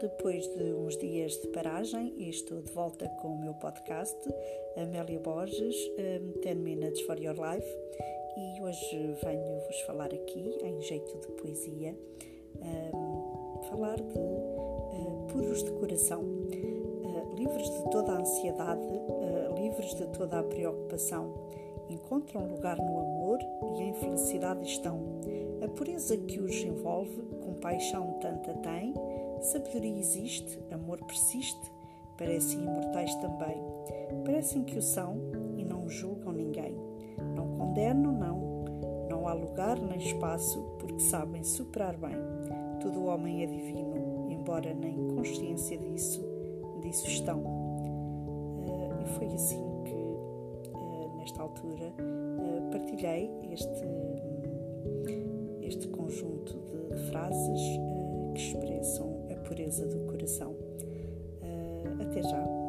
depois de uns dias de paragem estou de volta com o meu podcast, Amélia Borges, 10 Minutes for Your Life, e hoje venho-vos falar aqui, em jeito de poesia, falar de uh, puros de coração, uh, livres de toda a ansiedade, uh, livres de toda a preocupação. Encontram lugar no amor e em felicidade estão. A pureza que os envolve, compaixão tanta tem, Sabedoria existe, amor persiste, parecem imortais também. Parecem que o são e não julgam ninguém. Não condenam, não. Não há lugar nem espaço, porque sabem superar bem. Todo homem é divino, embora nem consciência disso, disso estão. Uh, e foi assim que, uh, nesta altura, uh, partilhei este, este conjunto de frases pureza do coração. Uh, até já!